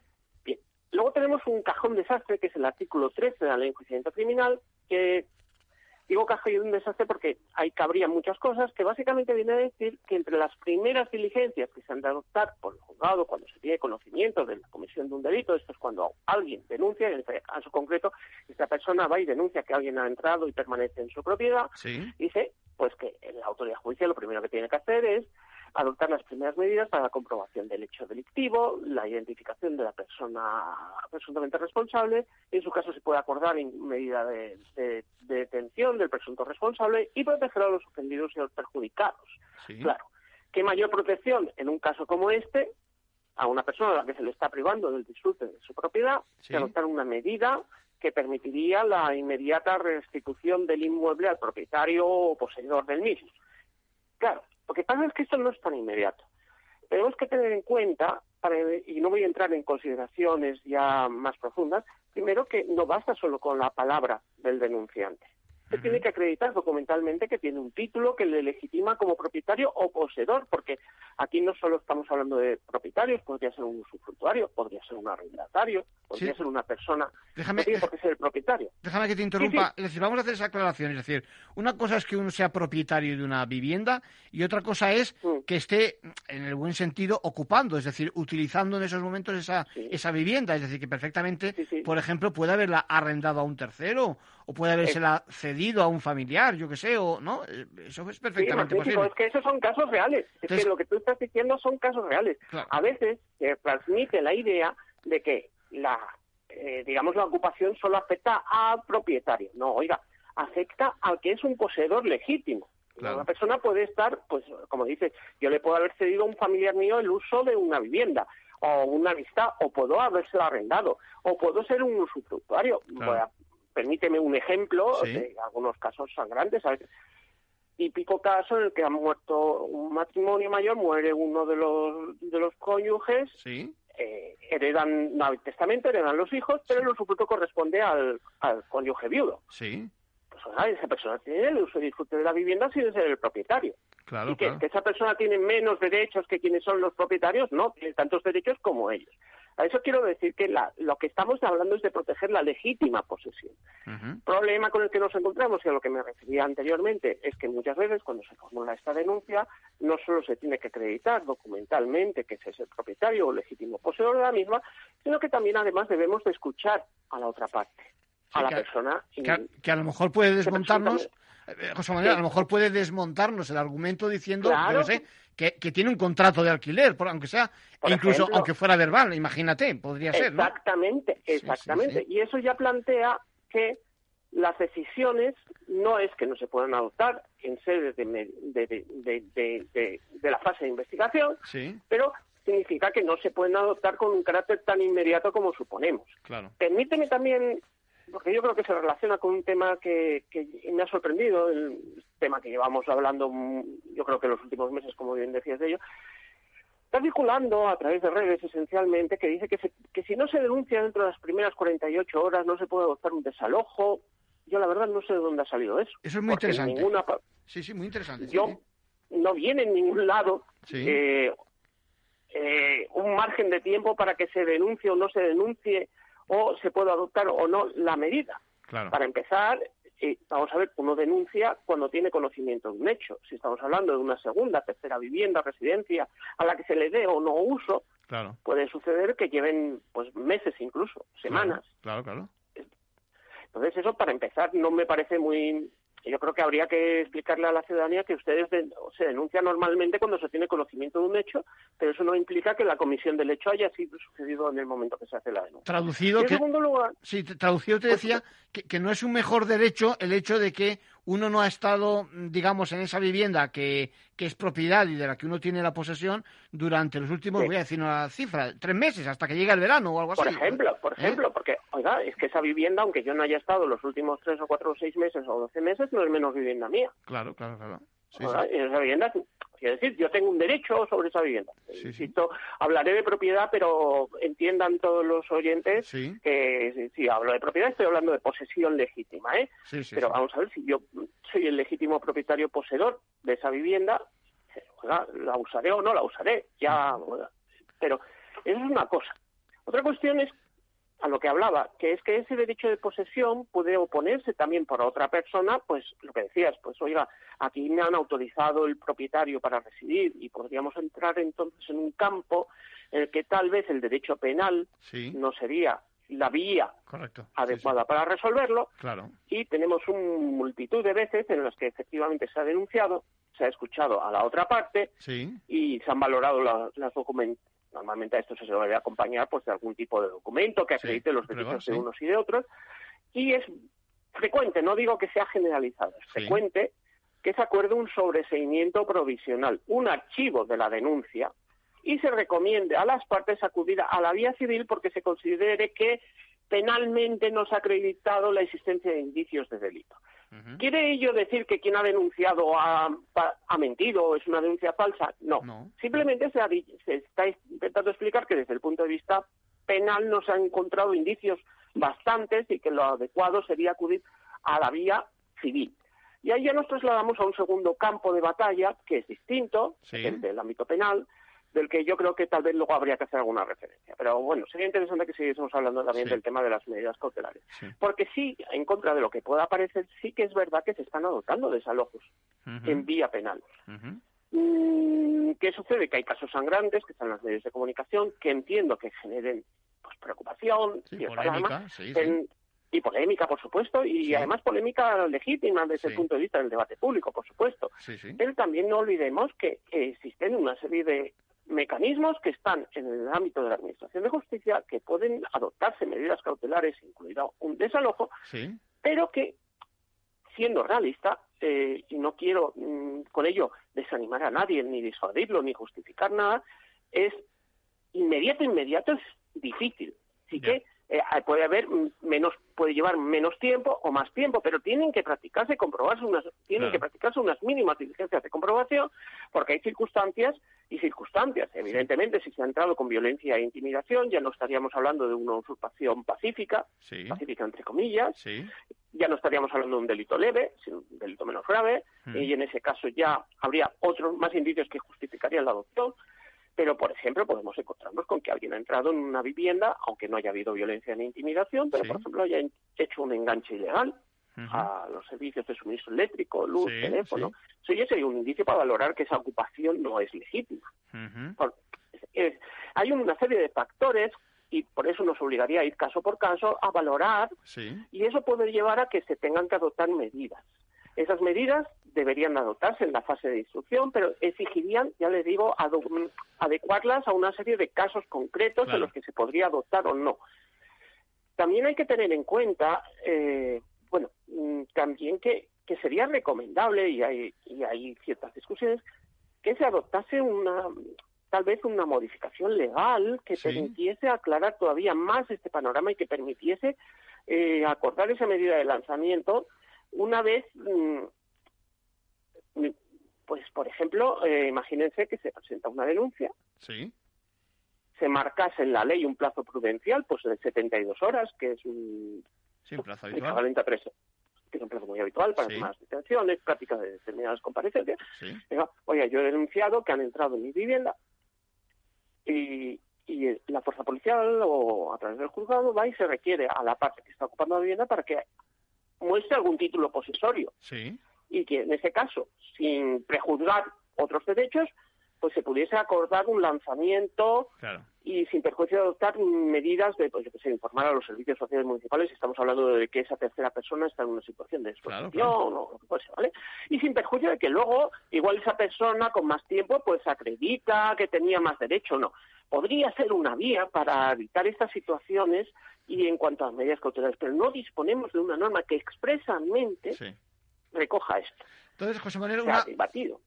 Bien. Luego tenemos un cajón desastre, que es el artículo 13 de la Ley de Enjuiciamiento Criminal, que digo cajón desastre porque ahí cabrían muchas cosas, que básicamente viene a decir que entre las primeras diligencias que se han de adoptar por juzgado, cuando se tiene conocimiento de la comisión de un delito, esto es cuando alguien denuncia, en este caso concreto, esta persona va y denuncia que alguien ha entrado y permanece en su propiedad, dice pues que la autoridad judicial lo primero que tiene que hacer es adoptar las primeras medidas para la comprobación del hecho delictivo, la identificación de la persona presuntamente responsable, en su caso se puede acordar en medida de, detención del presunto responsable y proteger a los ofendidos y a los perjudicados. Claro, ¿qué mayor protección en un caso como este a una persona a la que se le está privando del disfrute de su propiedad que adoptar una medida que permitiría la inmediata restitución del inmueble al propietario o poseedor del mismo. Claro, lo que pasa es que esto no es tan inmediato. Tenemos que tener en cuenta, y no voy a entrar en consideraciones ya más profundas, primero que no basta solo con la palabra del denunciante. Tiene que acreditar documentalmente que tiene un título que le legitima como propietario o poseedor, porque aquí no solo estamos hablando de propietarios, podría ser un usufructuario, podría ser un arrendatario, podría ser una persona. Déjame, no tiene por qué ser el propietario. Déjame que te interrumpa. Es decir, vamos a hacer esa aclaración. Es decir, una cosa es que uno sea propietario de una vivienda y otra cosa es mm. que esté, en el buen sentido, ocupando, es decir, utilizando en esos momentos esa, esa vivienda. Es decir, que perfectamente, por ejemplo, puede haberla arrendado a un tercero o puede habérsela cedido a un familiar, yo qué sé, o no, eh, eso es perfectamente posible. Es que esos son casos reales, es que lo que tú estás diciendo son casos reales. A veces se transmite la idea de que la, eh, digamos, la ocupación solo afecta al propietario. No, oiga, afecta al que es un poseedor legítimo. Una persona puede estar, pues, como dice, yo le puedo haber cedido a un familiar mío el uso de una vivienda o una amistad, o puedo habérsela arrendado, o puedo ser un usufructuario permíteme un ejemplo de algunos casos sangrantes. ¿sabes? Típico caso en el que ha muerto un matrimonio mayor, muere uno de los, de los cónyuges, eh, heredan, no hay testamento, heredan los hijos, pero el usufructo corresponde al, al cónyuge viudo. Sí. Pues esa persona tiene el uso y disfrute de la vivienda sin ser el propietario. Claro, y que, que, esa persona tiene menos derechos que quienes son los propietarios, no, tiene tantos derechos como ellos. A eso quiero decir que lo que estamos hablando es de proteger la legítima posesión. El problema con el que nos encontramos y a lo que me refería anteriormente es que muchas veces cuando se formula esta denuncia no solo se tiene que acreditar documentalmente que ese es el propietario o legítimo poseedor de la misma, sino que también además debemos de escuchar a la otra parte, a la persona. Que, a lo mejor puede desmontarnos... Eh, José Manuel, a lo mejor puede desmontarnos el argumento diciendo, sé, que, tiene un contrato de alquiler, por, aunque sea, incluso aunque fuera verbal, imagínate, podría ser. Exactamente, exactamente. y eso ya plantea que las decisiones no es que no se puedan adoptar en sede de, la fase de investigación, pero significa que no se pueden adoptar con un carácter tan inmediato como suponemos. Claro. Permíteme también porque yo creo que se relaciona con un tema que, me ha sorprendido, el tema que llevamos hablando, mm, yo creo que en los últimos meses, como bien decías de ello, está circulando a través de redes esencialmente que dice que, que si no se denuncia dentro de las primeras 48 horas no se puede adoptar un desalojo. Yo la verdad no sé de dónde ha salido eso. Eso es muy interesante. Sí, sí, muy interesante. Yo no viene en ningún lado eh, eh, un margen de tiempo para que se denuncie o no se denuncie o se puede adoptar o no la medida. Para empezar, eh, vamos a ver, uno denuncia cuando tiene conocimiento de un hecho. Si estamos hablando de una segunda, tercera vivienda, residencia, a la que se le dé o no uso, puede suceder que lleven pues meses incluso, semanas. Claro, claro. Entonces eso, para empezar, no me parece muy yo creo que habría que explicarle a la ciudadanía que ustedes se denuncia normalmente cuando se tiene conocimiento de un hecho, pero eso no implica que la comisión del hecho haya sido sucedido en el momento que se hace la denuncia. Traducido, en que, segundo lugar, sí, traducido te decía que, no es un mejor derecho el hecho de que uno no ha estado, digamos, en esa vivienda que, que es propiedad y de la que uno tiene la posesión durante los últimos, voy a decir una cifra, tres meses, hasta que llegue el verano o algo así. Por ejemplo, por ¿Eh? ejemplo, porque, oiga, es que esa vivienda, aunque yo no haya estado los últimos tres o cuatro o seis meses o doce meses, no es menos vivienda mía. Claro, claro, claro. Esa vivienda Quiero decir, yo tengo un derecho sobre esa vivienda. Insisto, hablaré de propiedad, pero entiendan todos los oyentes que si, hablo de propiedad estoy hablando de posesión legítima, ¿eh? pero vamos a ver si yo soy el legítimo propietario poseedor de esa vivienda, la usaré o no la usaré, ya, pero eso es una cosa. Otra cuestión es a lo que hablaba, que es que ese derecho de posesión puede oponerse también por otra persona, pues lo que decías, pues oiga, aquí me han autorizado el propietario para residir y podríamos entrar entonces en un campo en el que tal vez el derecho penal no sería la vía adecuada para resolverlo. Claro. y tenemos una multitud de veces en las que efectivamente se ha denunciado, se ha escuchado a la otra parte y se han valorado las documentos Normalmente a esto se debe acompañar pues, de algún tipo de documento que acredite los derechos de unos y de otros. Y es frecuente, no digo que sea generalizado, es frecuente que se acuerde un sobreseimiento provisional, un archivo de la denuncia, y se recomiende a las partes acudir a la vía civil porque se considere que penalmente no se ha acreditado la existencia de indicios de delito. ¿Quiere ello decir que quien ha denunciado ha, mentido o es una denuncia falsa? No. Simplemente se, se, está intentando explicar que desde el punto de vista penal no se han encontrado indicios bastantes y que lo adecuado sería acudir a la vía civil. Y ahí ya nos trasladamos a un segundo campo de batalla que es distinto, el del ámbito penal, del que yo creo que tal vez luego habría que hacer alguna referencia. Pero bueno, sería interesante que siguiésemos hablando también del tema de las medidas cautelares. Porque sí, en contra de lo que pueda parecer, sí que es verdad que se están adoptando desalojos en vía penal. Mm, ¿Qué sucede? Que hay casos sangrantes que están en los medios de comunicación que entiendo que generen pues, preocupación y polémica, y polémica, por supuesto, y además polémica legítima desde el punto de vista del debate público, por supuesto. Pero también no olvidemos que existen una serie de mecanismos que están en el ámbito de la Administración de Justicia que pueden adoptarse medidas cautelares, incluido un desalojo, pero que, siendo realista, eh, y no quiero mm, con ello desanimar a nadie, ni disuadirlo, ni justificar nada, es inmediato, inmediato es difícil. Así que eh, puede haber menos, puede llevar menos tiempo o más tiempo, pero tienen que practicarse, comprobarse unas, tienen que practicarse unas mínimas diligencias de comprobación, porque hay circunstancias y circunstancias. Evidentemente, si se ha entrado con violencia e intimidación, ya no estaríamos hablando de una usurpación pacífica, pacífica entre comillas, ya no estaríamos hablando de un delito leve, sino un delito menos grave, mm. y en ese caso ya habría otros más indicios que justificarían la adopción. Pero, por ejemplo, podemos encontrarnos con que alguien ha entrado en una vivienda, aunque no haya habido violencia ni intimidación, pero, por ejemplo, haya hecho un enganche ilegal a los servicios de suministro eléctrico, luz, teléfono. Eso ya sería un indicio para valorar que esa ocupación no es legítima. hay una serie de factores y por eso nos obligaría a ir caso por caso a valorar y eso puede llevar a que se tengan que adoptar medidas. Esas medidas deberían adoptarse en la fase de instrucción, pero exigirían, ya le digo, adecuarlas a una serie de casos concretos en los que se podría adoptar o no. También hay que tener en cuenta, eh, bueno, mm, también que, que sería recomendable, y hay, y hay ciertas discusiones, que se adoptase una, tal vez una modificación legal que permitiese aclarar todavía más este panorama y que permitiese eh, acordar esa medida de lanzamiento una vez, mm, pues por ejemplo, eh, imagínense que se presenta una denuncia. Sí. Se marcase en la ley un plazo prudencial, pues de 72 horas, que es un, sí, plazo habitual. equivalente a tres, que es un plazo muy habitual para sí. detenciones, prácticas de determinadas comparecencias. Sí. oye, yo he denunciado que han entrado en mi vivienda y, y la fuerza policial o a través del juzgado va y se requiere a la parte que está ocupando la vivienda para que muestre algún título posesorio. Sí. Y que en ese caso, sin prejuzgar otros derechos, pues se pudiese acordar un lanzamiento y sin perjuicio de adoptar medidas de, pues yo que sé, informar a los servicios sociales municipales, estamos hablando de que esa tercera persona está en una situación de exposición o lo que fuese, ¿vale? Y sin perjuicio de que luego, igual esa persona con más tiempo, pues acredita que tenía más derecho no. Podría ser una vía para evitar estas situaciones y en cuanto a medidas cautelares, pero no disponemos de una norma que expresamente recoja esto. Entonces, José Manuel,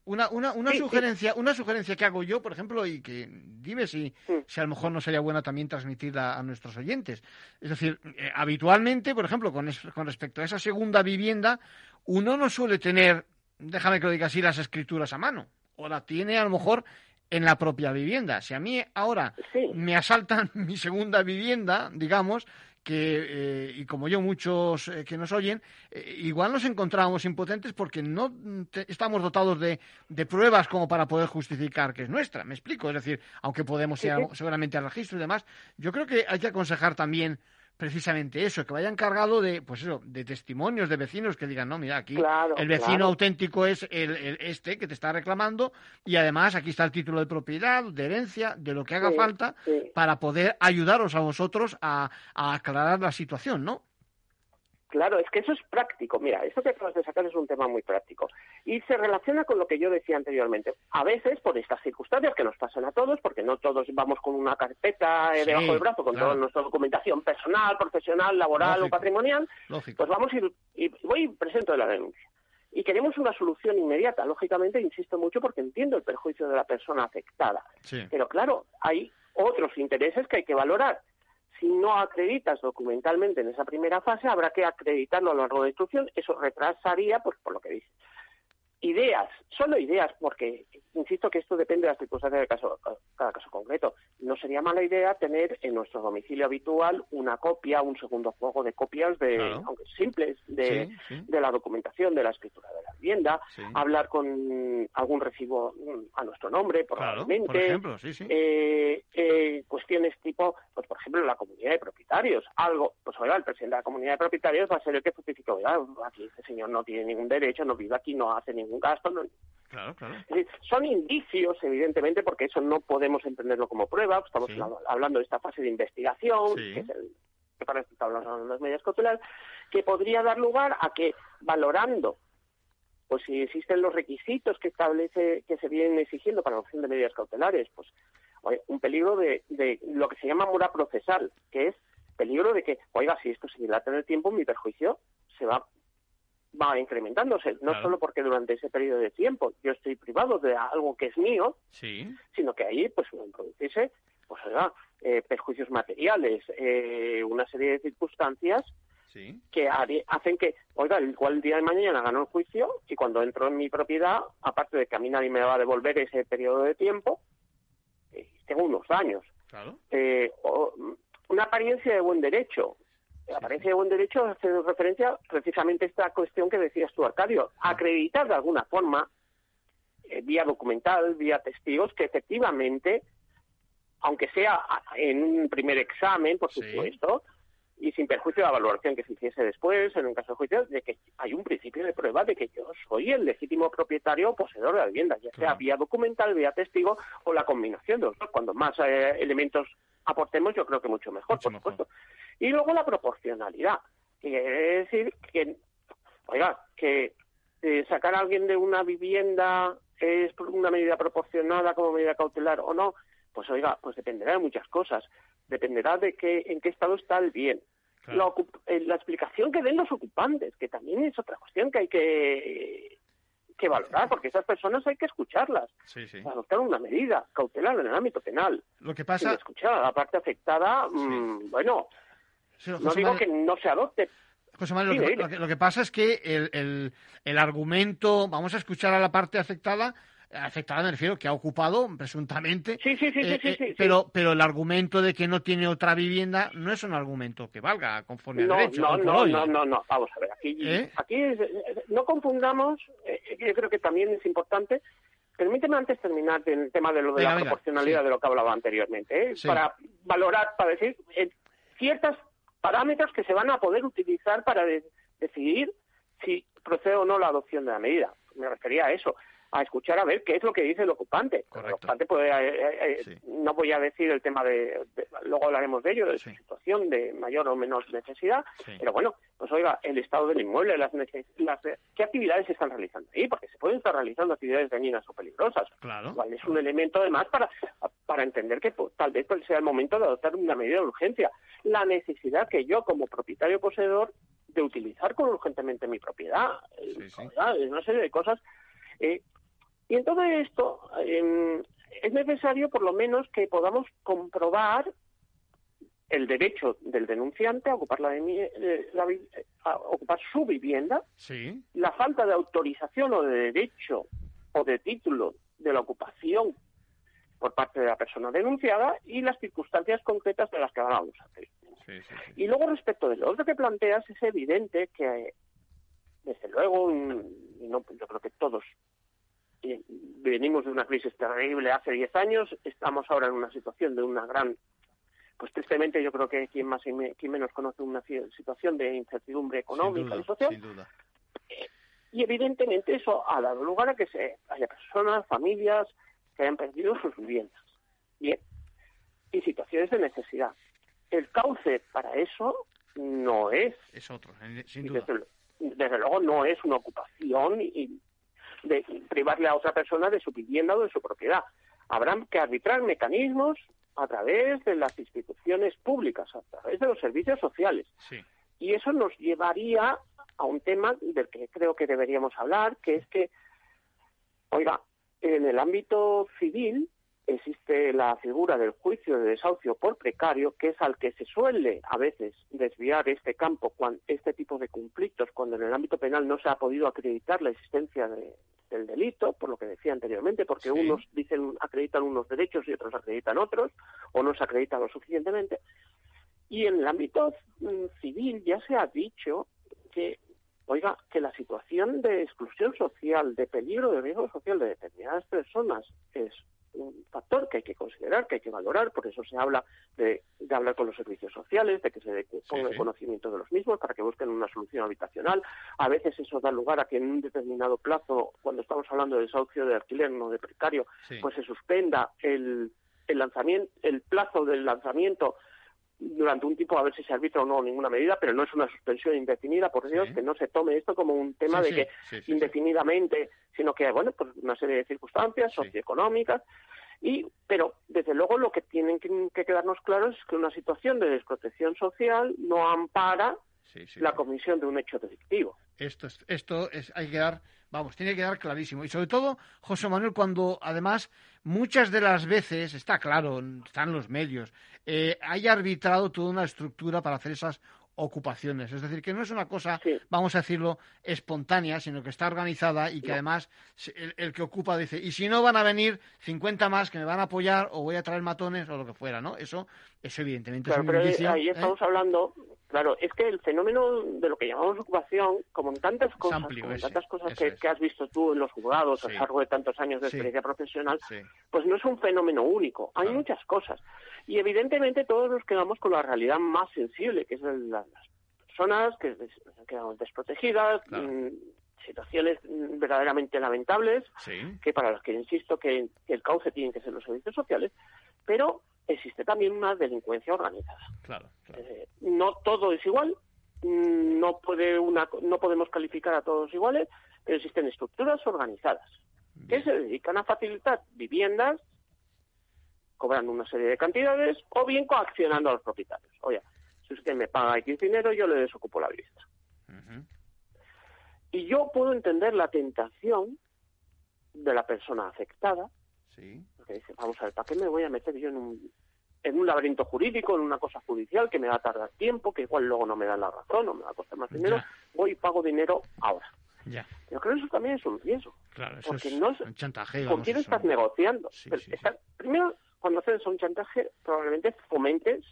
una, una, una, sugerencia, una sugerencia que hago yo, por ejemplo, y que dime si, si a lo mejor no sería buena también transmitirla a nuestros oyentes. Es decir, eh, habitualmente, por ejemplo, con, con respecto a esa segunda vivienda, uno no suele tener, déjame que lo diga así, las escrituras a mano. O la tiene a lo mejor en la propia vivienda. Si a mí ahora me asaltan mi segunda vivienda, digamos, que, y como yo, muchos que nos oyen, igual nos encontramos impotentes porque no estamos dotados de, de, pruebas como para poder justificar que es nuestra. ¿Me explico? Es decir, aunque podemos ir seguramente al registro y demás, yo creo que hay que aconsejar también precisamente eso, que vayan cargado de, pues eso, de testimonios de vecinos que digan, no, mira, aquí el vecino auténtico es el, este que te está reclamando y además aquí está el título de propiedad, de herencia, de lo que haga falta para poder ayudaros a vosotros a, a aclarar la situación, ¿no? Claro, es que eso es práctico. Mira, esto que acabas de sacar es un tema muy práctico. Y se relaciona con lo que yo decía anteriormente. A veces, por estas circunstancias que nos pasan a todos, porque no todos vamos con una carpeta eh, debajo del brazo, con toda nuestra documentación personal, profesional, laboral o patrimonial, pues vamos y, y voy y presento la denuncia. Y queremos una solución inmediata. Lógicamente, insisto mucho porque entiendo el perjuicio de la persona afectada. Pero claro, hay otros intereses que hay que valorar si no acreditas documentalmente en esa primera fase, habrá que acreditarlo a lo largo de la instrucción. Eso retrasaría, pues por lo que dice. Ideas, solo ideas, porque insisto que esto depende de las circunstancias de caso, cada caso concreto. No sería mala idea tener en nuestro domicilio habitual una copia, un segundo juego de copias, de, aunque simples, de, de, la documentación de la escritura de la vivienda, hablar con algún recibo mm, a nuestro nombre, probablemente. por ejemplo, eh, eh, cuestiones tipo, pues por ejemplo, la comunidad de propietarios. Algo, pues oiga, el presidente de la comunidad de propietarios va a ser el que justifique, oiga, aquí este señor no tiene ningún derecho, no vive aquí, no hace ningún gasto, no, Claro, claro. son indicios, evidentemente, porque eso no podemos entenderlo como prueba. Estamos hablando de esta fase de investigación, que es el que para esto hablando de las medidas cautelares, que podría dar lugar a que, valorando pues si existen los requisitos que establece que se vienen exigiendo para la opción de medidas cautelares, pues un peligro de, de lo que se llama mora procesal, que es peligro de que, oiga, si esto se dilata en el tiempo, mi perjuicio se va va incrementándose, no solo porque durante ese periodo de tiempo yo estoy privado de algo que es mío, sino que ahí pues producirse pues, eh, perjuicios materiales, eh, una serie de circunstancias que hacen que, oiga, igual el día de mañana gano el juicio y cuando entro en mi propiedad, aparte de que a mí nadie me va a devolver ese periodo de tiempo, eh, tengo unos daños. Eh, una apariencia de buen derecho, de buen derecho hace referencia precisamente a esta cuestión que decías tú, Arcadio, acreditar de alguna forma, eh, vía documental, vía testigos, que efectivamente, aunque sea en un primer examen, por supuesto, y sin perjuicio de la valoración que se hiciese después, en un caso de juicio, de que hay un principio de prueba de que yo soy el legítimo propietario o poseedor de la vivienda, ya sea vía documental, vía testigo o la combinación de los dos. Cuando más eh, elementos aportemos, yo creo que mucho mejor, por supuesto. Y luego la proporcionalidad, que quiere decir que, oiga, que eh, sacar a alguien de una vivienda es una medida proporcionada como medida cautelar o no, pues oiga, pues dependerá de muchas cosas. Dependerá de que, en qué estado está el bien. La, eh, la, explicación que den los ocupantes, que también es otra cuestión que hay que que valorar, porque esas personas hay que escucharlas. Adoptar una medida cautelar en el ámbito penal. Lo que pasa... escuchar a la parte afectada, mm, bueno, no digo que no se adopte, José Manuel, lo, que, pasa es que el, el, el, argumento, vamos a escuchar a la parte afectada, afectada me refiero, que ha ocupado presuntamente. Sí, sí, sí, sí, eh, pero, pero el argumento de que no tiene otra vivienda no es un argumento que valga conforme al derecho. No, no, no, no, no, vamos a ver, aquí, ¿Eh? aquí no confundamos, eh, yo creo que también es importante. Permíteme antes terminar el tema de lo de la proporcionalidad de lo que hablaba anteriormente, para valorar, para decir ciertos parámetros que se van a poder utilizar para decidir si procede o no la adopción de la medida. Me refería a eso a escuchar a ver qué es lo que dice el ocupante. El ocupante puede, eh, eh, eh, no voy a decir el tema de, luego hablaremos de ello, de su situación de mayor o menor necesidad, pero bueno, pues oiga, el estado del inmueble, las, las qué actividades se están realizando ahí, porque se pueden estar realizando actividades dañinas o peligrosas. Claro. es un elemento además para, para entender que pues, tal vez sea el momento de adoptar una medida de urgencia. La necesidad que yo como propietario poseedor de utilizar con urgentemente mi propiedad, una serie de cosas eh, y en todo esto em, es necesario, por lo menos, que podamos comprobar el derecho del denunciante a ocupar, la, eh, a ocupar su vivienda, la falta de autorización o de derecho o de título de la ocupación por parte de la persona denunciada y las circunstancias concretas de las que hablamos antes. Y luego respecto de lo otro que planteas, es evidente que, desde luego, y no, yo creo que todos venimos de una crisis terrible hace 10 años, estamos ahora en una situación de una gran, pues tristemente yo creo que quien más y quien menos conoce una situación de incertidumbre económica y social. Sin duda. Y evidentemente eso ha dado lugar a que se haya personas, familias que hayan perdido sus viviendas. Bien. Y situaciones de necesidad. El cauce para eso no es. Es otro, sin duda. Desde, luego no es una ocupación y de privarle a otra persona de su vivienda o de su propiedad. Habrán que arbitrar mecanismos a través de las instituciones públicas, a través de los servicios sociales. Y eso nos llevaría a un tema del que creo que deberíamos hablar, que es que, oiga, en el ámbito civil existe la figura del juicio de desahucio por precario, que es al que se suele a veces desviar este campo, cuando, este tipo de conflictos, cuando en el ámbito penal no se ha podido acreditar la existencia del delito, por lo que decía anteriormente, porque unos dicen acreditan unos derechos y otros acreditan otros, o no se acreditan lo suficientemente. Y en el ámbito mm, civil ya se ha dicho que oiga, que la situación de exclusión social, de peligro de riesgo social de determinadas personas es un factor que hay que considerar, que hay que valorar, por eso se habla de, hablar con los servicios sociales, de que se ponga el conocimiento de los mismos para que busquen una solución habitacional. A veces eso da lugar a que en un determinado plazo, cuando estamos hablando de desahucio de alquiler, no de precario, pues se suspenda el, el lanzamiento, el plazo del lanzamiento durante un tiempo a ver si se arbitra o no ninguna medida, pero no es una suspensión indefinida, por Dios, que no se tome esto como un tema de que indefinidamente, sino que, bueno, pues una serie de circunstancias socioeconómicas, y, pero desde luego lo que tienen que, quedarnos claros es que una situación de desprotección social no ampara la comisión de un hecho delictivo. Esto, es, esto es, hay que dar, vamos, tiene que quedar clarísimo. Y sobre todo, José Manuel, cuando además muchas de las veces, está claro, están los medios, eh, hay arbitrado toda una estructura para hacer esas ocupaciones. Es decir, que no es una cosa, vamos a decirlo, espontánea, sino que está organizada y que además el, que ocupa dice, y si no van a venir 50 más que me van a apoyar o voy a traer matones o lo que fuera, ¿no? Eso, es evidentemente es un pero ahí ¿eh? estamos hablando, claro, es que el fenómeno de lo que llamamos ocupación, como en tantas cosas, como en tantas cosas que, has visto tú en los juzgados a lo largo de tantos años de experiencia profesional, pues no es un fenómeno único, hay muchas cosas. Y evidentemente todos nos quedamos con la realidad más sensible, que es las personas que quedan desprotegidas, mm, situaciones verdaderamente lamentables, que para las que insisto que, el cauce tienen que ser los servicios sociales, pero existe también una delincuencia organizada. Eh, no todo es igual, mm, no puede una, no podemos calificar a todos iguales, pero existen estructuras organizadas que se dedican a facilitar viviendas cobrando una serie de cantidades o bien coaccionando a los propietarios. Oye, si usted me paga X dinero, yo le desocupo la vivienda. Y yo puedo entender la tentación de la persona afectada, sí. porque dice, vamos a ver, ¿para qué me voy a meter yo en un, en un laberinto jurídico, en una cosa judicial que me va a tardar tiempo, que igual luego no me da la razón o me va a costar más dinero? Voy y pago dinero ahora. Ya. Yo creo que eso también es un riesgo. Claro, eso porque es no un chantaje. ¿Con quién estás negociando? primero, cuando haces un chantaje, probablemente fomentes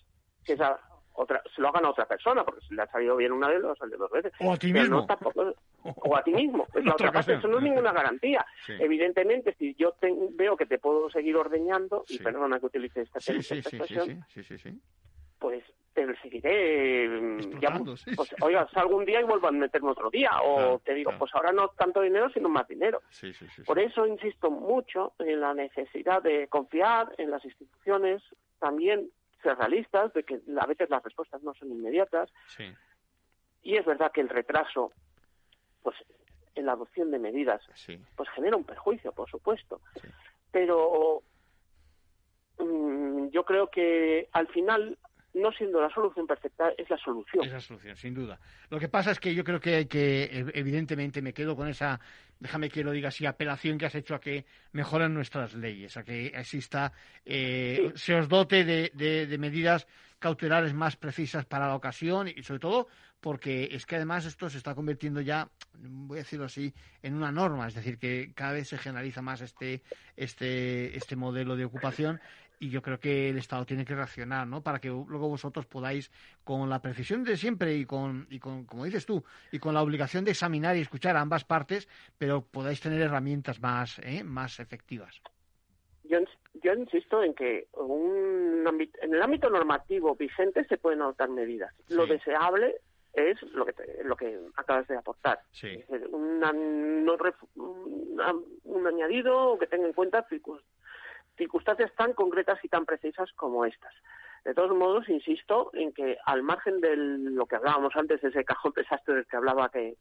que esa otra, se lo hagan a otra persona, porque si le ha salido bien una vez, lo ha salido dos veces. O a ti mismo. o a ti mismo. Es la otra parte, eso no es ninguna garantía. Evidentemente, si yo veo que te puedo seguir ordeñando, y perdona que utilice esta, expresión, pues te seguiré mm, ya, pues, oiga, salgo un día y vuelvo a meterme otro día o te digo pues ahora no tanto dinero sino más dinero. Por eso insisto mucho en la necesidad de confiar en las instituciones también ser realistas de que a veces las respuestas no son inmediatas. Y es verdad que el retraso pues en la adopción de medidas pues genera un perjuicio por supuesto. Pero mm, yo creo que al final no siendo la solución perfecta, es la solución. Es la solución, sin duda. Lo que pasa es que yo creo que hay que, evidentemente, me quedo con esa, déjame que lo diga así, apelación que has hecho a que mejoren nuestras leyes, a que exista, eh, se os dote de, de medidas cautelares más precisas para la ocasión y sobre todo porque es que además esto se está convirtiendo ya, voy a decirlo así, en una norma, es decir, que cada vez se generaliza más este, este, este modelo de ocupación y yo creo que el Estado tiene que reaccionar, ¿no? Para que luego vosotros podáis, con la precisión de siempre y con, y con, como dices tú, y con la obligación de examinar y escuchar a ambas partes, pero podáis tener herramientas más, ¿eh? más efectivas. Yo, yo insisto en que un en el ámbito normativo vigente se pueden adoptar medidas. Lo deseable es lo que lo que acabas de aportar. un añadido que tenga en cuenta circunstancias tan concretas y tan precisas como estas. De todos modos, insisto en que al margen de lo que hablábamos antes, ese cajón desastre del que hablaba que,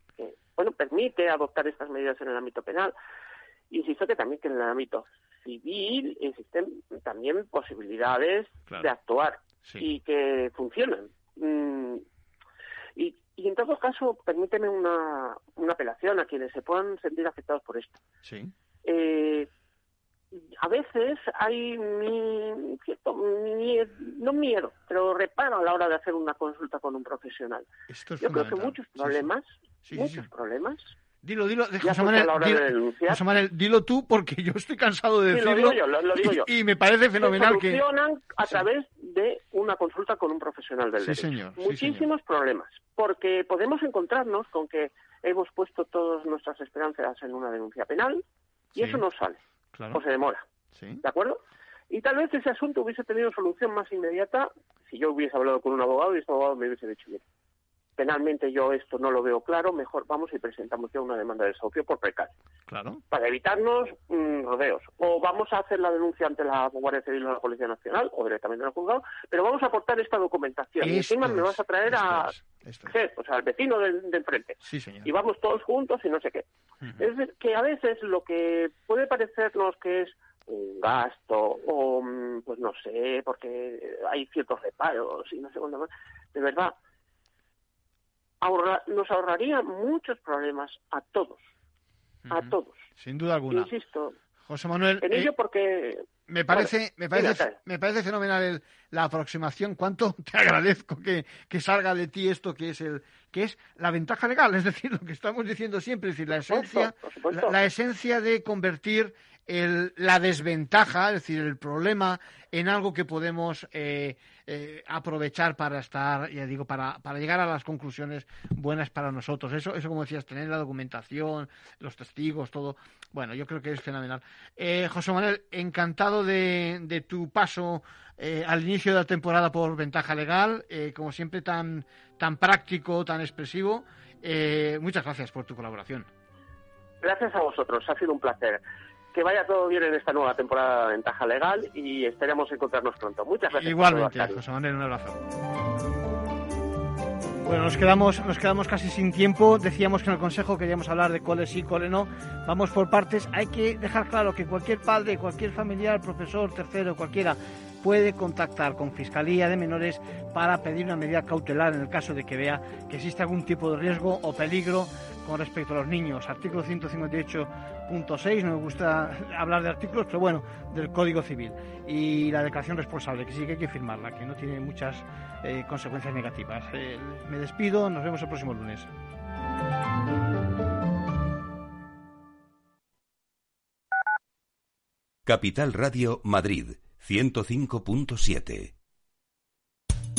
bueno, permite adoptar estas medidas en el ámbito penal, insisto que también que en el ámbito civil existen también posibilidades de actuar y que funcionan. Mm, y, y, en todo caso, permíteme una, una apelación a quienes se puedan sentir afectados por esto. Sí. Eh, a veces hay mi, cierto, no miedo, pero reparo a la hora de hacer una consulta con un profesional. Yo creo que muchos problemas, muchos problemas. Dilo, dilo, José Manuel, dilo, dilo tú porque yo estoy cansado de decirlo. Lo digo yo, lo, digo yo. Y, me parece fenomenal que... Funcionan a través de una consulta con un profesional del derecho. Señor, Muchísimos problemas, porque podemos encontrarnos con que hemos puesto todas nuestras esperanzas en una denuncia penal y eso no sale o se demora. ¿De acuerdo? Y tal vez ese asunto hubiese tenido solución más inmediata si yo hubiese hablado con un abogado y este abogado me hubiese dicho, bien, penalmente yo esto no lo veo claro, mejor vamos y presentamos ya una demanda de desahucio por precario. Claro. Para evitarnos mm, rodeos. O vamos a hacer la denuncia ante la Guardia Civil o la Policía Nacional, o directamente en el juzgado, pero vamos a aportar esta documentación. y encima me vas a traer a, o sea, al vecino del, del frente. Sí, señor. Y vamos todos juntos y no sé qué. Es decir, que a veces lo que puede parecernos que es un gasto o, mm, pues no sé, porque hay ciertos reparos y no sé cuándo más, de verdad, nos ahorraría muchos problemas a todos, a todos. Sin duda alguna. Insisto. José Manuel. En ello eh, porque me parece, me parece, me parece fenomenal la aproximación. Cuánto te agradezco que, que, salga de ti esto que es el, que es la ventaja legal, es decir, lo que estamos diciendo siempre, es decir, la esencia, la, esencia de convertir el, la desventaja, es decir, el problema en algo que podemos eh, eh, aprovechar para estar, ya digo, para, para llegar a las conclusiones buenas para nosotros. Eso, eso como decías, tener la documentación, los testigos, todo. Bueno, yo creo que es fenomenal. Eh, José Manuel, encantado de, de tu paso eh, al inicio de la temporada por ventaja legal, como siempre tan, tan práctico, tan expresivo. muchas gracias por tu colaboración. Gracias a vosotros, ha sido un placer que vaya todo bien en esta nueva temporada de Ventaja Legal y esperamos encontrarnos pronto. Muchas gracias. Igualmente, José Manuel, un abrazo. Bueno, nos quedamos, nos quedamos casi sin tiempo. Decíamos que en el Consejo queríamos hablar de cuáles sí, cuáles no. Vamos por partes. Hay que dejar claro que cualquier padre, cualquier familiar, profesor, tercero, cualquiera, puede contactar con Fiscalía de Menores para pedir una medida cautelar en el caso de que vea que existe algún tipo de riesgo o peligro con respecto a los niños. Artículo 158.6, no me gusta hablar de artículos, pero bueno, del Código Civil. Y la declaración responsable, que sí que hay que firmarla, que no tiene muchas eh, consecuencias negativas. Eh, me despido, nos vemos el próximo lunes. Capital Radio Madrid 105.7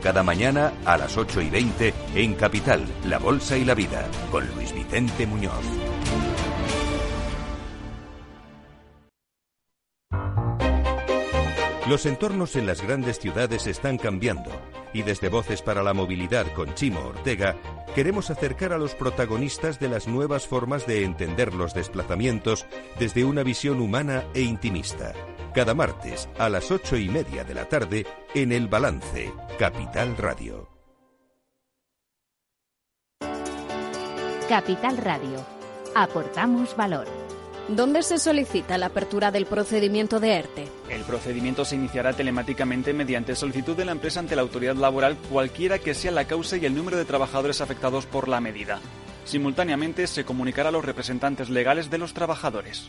cada mañana a las 8 y 20 en Capital, La Bolsa y la Vida, con Luis Vicente Muñoz. Los entornos en las grandes ciudades están cambiando y desde Voces para la Movilidad con Chimo Ortega queremos acercar a los protagonistas de las nuevas formas de entender los desplazamientos desde una visión humana e intimista. Cada martes a las ocho y media de la tarde en El Balance, Capital Radio. Capital Radio. Aportamos valor. ¿Dónde se solicita la apertura del procedimiento de ERTE? El procedimiento se iniciará telemáticamente mediante solicitud de la empresa ante la autoridad laboral, cualquiera que sea la causa y el número de trabajadores afectados por la medida. Simultáneamente se comunicará a los representantes legales de los trabajadores.